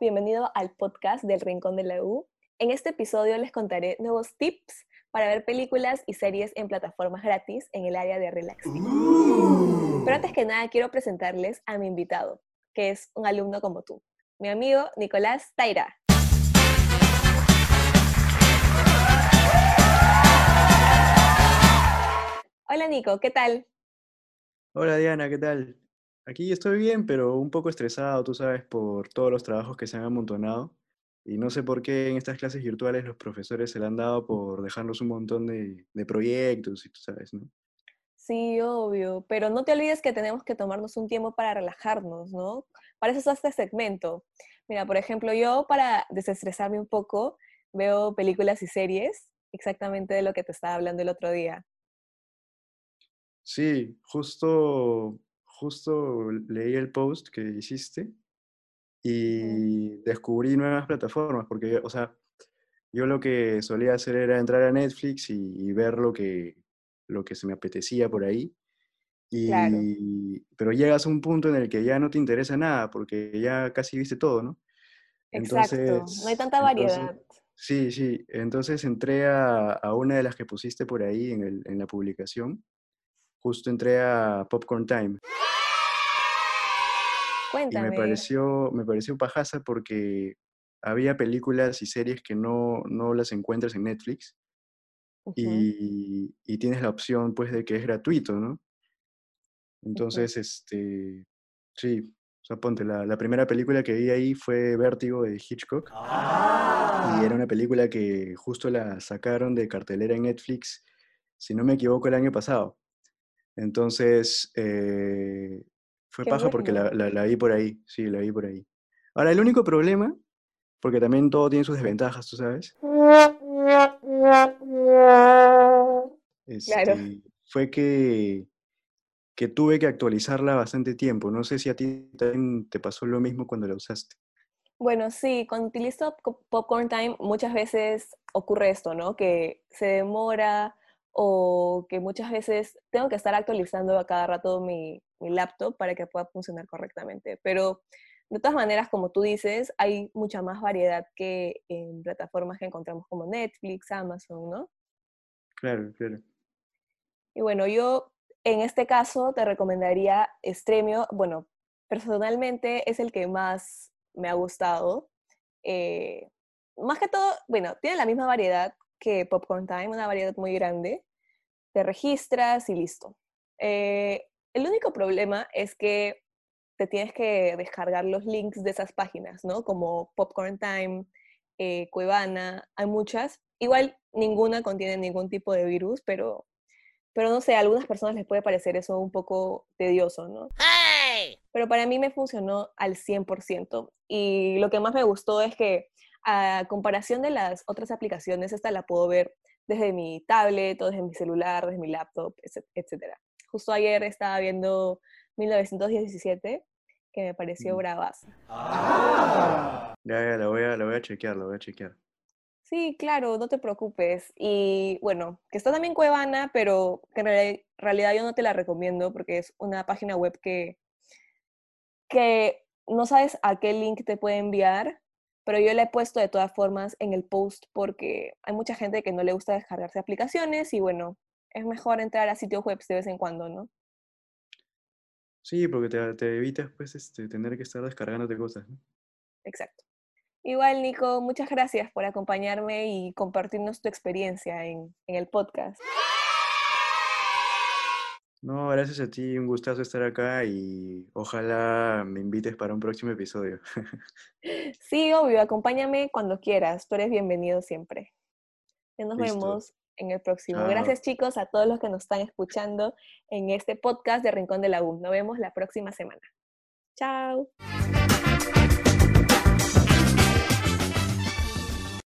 bienvenido al podcast del Rincón de la U. En este episodio les contaré nuevos tips para ver películas y series en plataformas gratis en el área de relaxing. Uh. Pero antes que nada quiero presentarles a mi invitado, que es un alumno como tú, mi amigo Nicolás Taira. Hola Nico, ¿qué tal? Hola Diana, ¿qué tal? Aquí estoy bien, pero un poco estresado, tú sabes, por todos los trabajos que se han amontonado. Y no sé por qué en estas clases virtuales los profesores se le han dado por dejarnos un montón de, de proyectos y tú sabes, ¿no? Sí, obvio, pero no te olvides que tenemos que tomarnos un tiempo para relajarnos, ¿no? Para eso es este segmento. Mira, por ejemplo, yo para desestresarme un poco veo películas y series, exactamente de lo que te estaba hablando el otro día. Sí, justo, justo leí el post que hiciste y descubrí nuevas plataformas, porque, o sea, yo lo que solía hacer era entrar a Netflix y, y ver lo que, lo que se me apetecía por ahí. Claro, Y, pero llegas a un punto en el que ya no te interesa nada, porque ya casi viste todo, ¿no? exacto. No hay Entonces, tanta entonces, variedad. sí, sí, entonces entré a, a una de las que pusiste por ahí en el, en la publicación, justo entré a Popcorn Time y me Cuéntame. pareció, me pareció pajaza porque había películas y series que no, no las encuentras en Netflix y, y tienes la opción pues de que es gratuito, ¿no? Entonces, este, sí, o sea, ponte, la, la primera película que vi ahí fue Vértigo de Hitchcock y era Ah. una película que justo la sacaron de cartelera en Netflix, si no me equivoco, el año pasado. Entonces, eh, fue Qué paja porque la, bueno. la, la vi por ahí, sí, la vi por ahí. Ahora, el único problema, porque también todo tiene sus desventajas, tú sabes, Claro. este, fue que, que tuve que actualizarla bastante tiempo. No sé si a ti también te pasó lo mismo cuando la usaste. Bueno, sí, cuando utilizo co- Popcorn Time muchas veces ocurre esto, ¿no? Que se demora o que muchas veces tengo que estar actualizando a cada rato mi, mi laptop para que pueda funcionar correctamente. Pero de todas maneras, como tú dices, hay mucha más variedad que en plataformas que encontramos como Netflix, Amazon, ¿no? Claro, claro. Y bueno, yo en este caso te recomendaría Stremio. Bueno, personalmente es el que más me ha gustado. Eh, más que todo, bueno, tiene la misma variedad que Popcorn Time, una variedad muy grande. Te registras y listo. Eh, el único problema es que te tienes que descargar los links de esas páginas, ¿no? Como Popcorn Time, eh, Cuevana, hay muchas. Igual ninguna contiene ningún tipo de virus, pero pero no sé, a algunas personas les puede parecer eso un poco tedioso, ¿no? Hey! Pero para mí me funcionó al 100%. Y lo que más me gustó es que a comparación de las otras aplicaciones, esta la puedo ver desde mi tablet o desde mi celular, desde mi laptop, etc. Justo ayer estaba viendo 1917, que me pareció Mm. bravaza. Ah. Ya, ya, la voy a, la voy a chequear, la voy a chequear. Sí, claro, no te preocupes. Y bueno, que está también Cuevana, pero que en reali- realidad yo no te la recomiendo porque es una página web que que no sabes a qué link te puede enviar, pero yo la he puesto de todas formas en el post porque hay mucha gente que no le gusta descargarse aplicaciones y bueno, es mejor entrar a sitios web de vez en cuando, ¿no? Sí, porque te, te evitas pues este, tener que estar descargándote cosas, ¿no? Exacto. Igual, Nico, muchas gracias por acompañarme y compartirnos tu experiencia en, en el podcast. No, gracias a ti, un gustazo estar acá y ojalá me invites para un próximo episodio. Sí, obvio, acompáñame cuando quieras, tú eres bienvenido siempre. Ya nos Listo. vemos en el próximo. Chao. Gracias chicos a todos los que nos están escuchando en este podcast de Rincón de la U. Nos vemos la próxima semana. Chao.